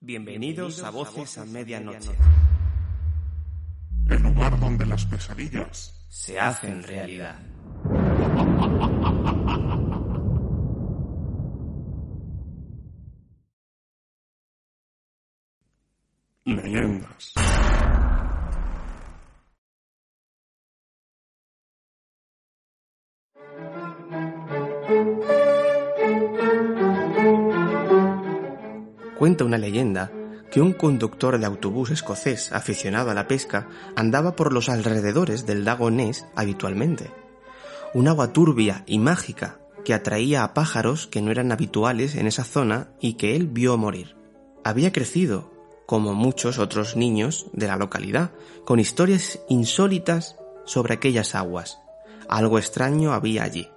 Bienvenidos a Voces a Medianoche. El lugar donde las pesadillas Se hacen realidad. leyendas. Cuenta una leyenda que un conductor de autobús escocés aficionado a la pesca andaba por los alrededores del lago Ness habitualmente. Un agua turbia y mágica que atraía a pájaros que no eran habituales en esa zona y que él vio morir. Había crecido, como muchos otros niños de la localidad, con historias insólitas sobre aquellas aguas. Algo extraño había allí.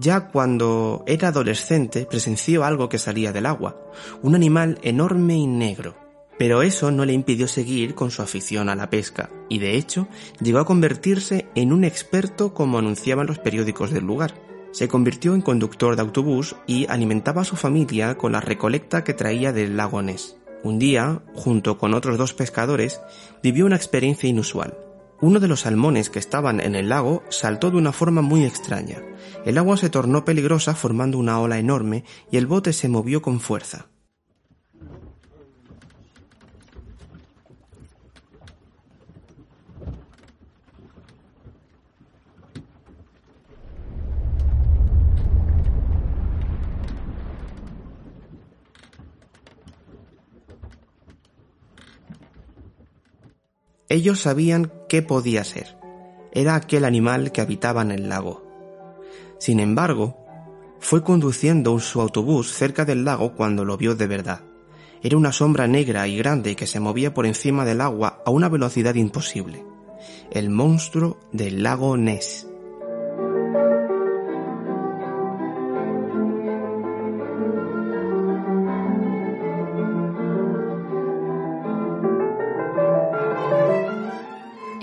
Ya cuando era adolescente presenció algo que salía del agua, un animal enorme y negro. Pero eso no le impidió seguir con su afición a la pesca, y de hecho llegó a convertirse en un experto como anunciaban los periódicos del lugar. Se convirtió en conductor de autobús y alimentaba a su familia con la recolecta que traía del lago Ness. Un día, junto con otros dos pescadores, vivió una experiencia inusual. Uno de los salmones que estaban en el lago saltó de una forma muy extraña. El agua se tornó peligrosa formando una ola enorme y el bote se movió con fuerza. Ellos sabían qué podía ser. Era aquel animal que habitaba en el lago. Sin embargo, fue conduciendo su autobús cerca del lago cuando lo vio de verdad. Era una sombra negra y grande que se movía por encima del agua a una velocidad imposible. El monstruo del lago Ness.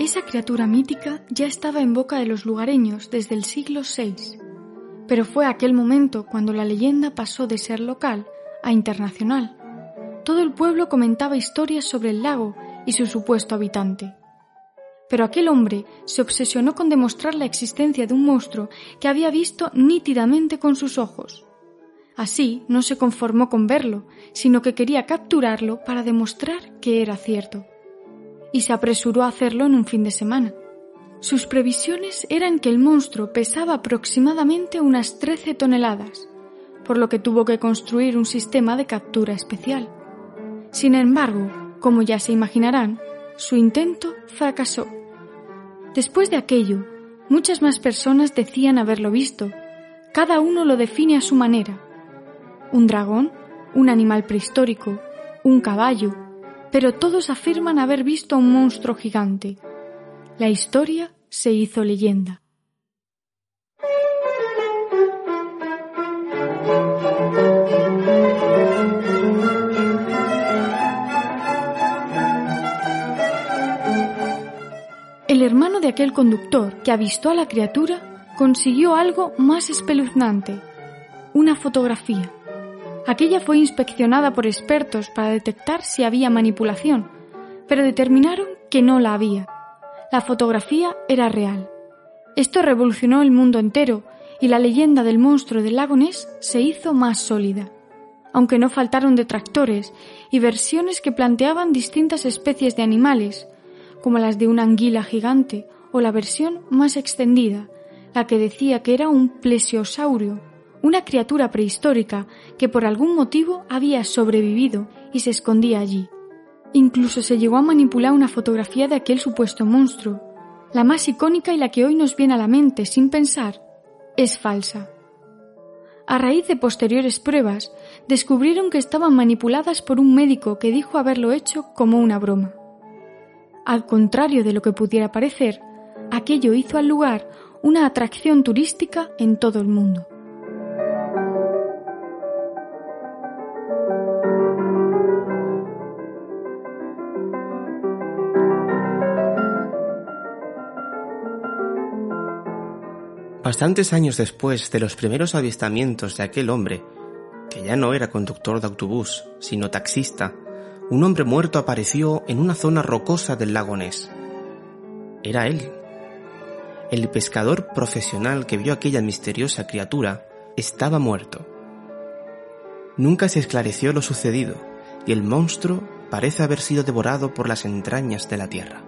Esa criatura mítica ya estaba en boca de los lugareños desde el siglo VI, pero fue aquel momento cuando la leyenda pasó de ser local a internacional. Todo el pueblo comentaba historias sobre el lago y su supuesto habitante. Pero aquel hombre se obsesionó con demostrar la existencia de un monstruo que había visto nítidamente con sus ojos. Así no se conformó con verlo, sino que quería capturarlo para demostrar que era cierto y se apresuró a hacerlo en un fin de semana. Sus previsiones eran que el monstruo pesaba aproximadamente unas 13 toneladas, por lo que tuvo que construir un sistema de captura especial. Sin embargo, como ya se imaginarán, su intento fracasó. Después de aquello, muchas más personas decían haberlo visto. Cada uno lo define a su manera. Un dragón, un animal prehistórico, un caballo, pero todos afirman haber visto a un monstruo gigante. La historia se hizo leyenda. El hermano de aquel conductor que avistó a la criatura consiguió algo más espeluznante, una fotografía. Aquella fue inspeccionada por expertos para detectar si había manipulación, pero determinaron que no la había. La fotografía era real. Esto revolucionó el mundo entero y la leyenda del monstruo del lago Ness se hizo más sólida. Aunque no faltaron detractores y versiones que planteaban distintas especies de animales, como las de una anguila gigante o la versión más extendida, la que decía que era un plesiosaurio, una criatura prehistórica que por algún motivo había sobrevivido y se escondía allí. Incluso se llegó a manipular una fotografía de aquel supuesto monstruo. La más icónica y la que hoy nos viene a la mente sin pensar es falsa. A raíz de posteriores pruebas, descubrieron que estaban manipuladas por un médico que dijo haberlo hecho como una broma. Al contrario de lo que pudiera parecer, aquello hizo al lugar una atracción turística en todo el mundo. Bastantes años después de los primeros avistamientos de aquel hombre, que ya no era conductor de autobús, sino taxista, un hombre muerto apareció en una zona rocosa del lago Ness. Era él. El pescador profesional que vio aquella misteriosa criatura estaba muerto. Nunca se esclareció lo sucedido y el monstruo parece haber sido devorado por las entrañas de la tierra.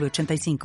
906985.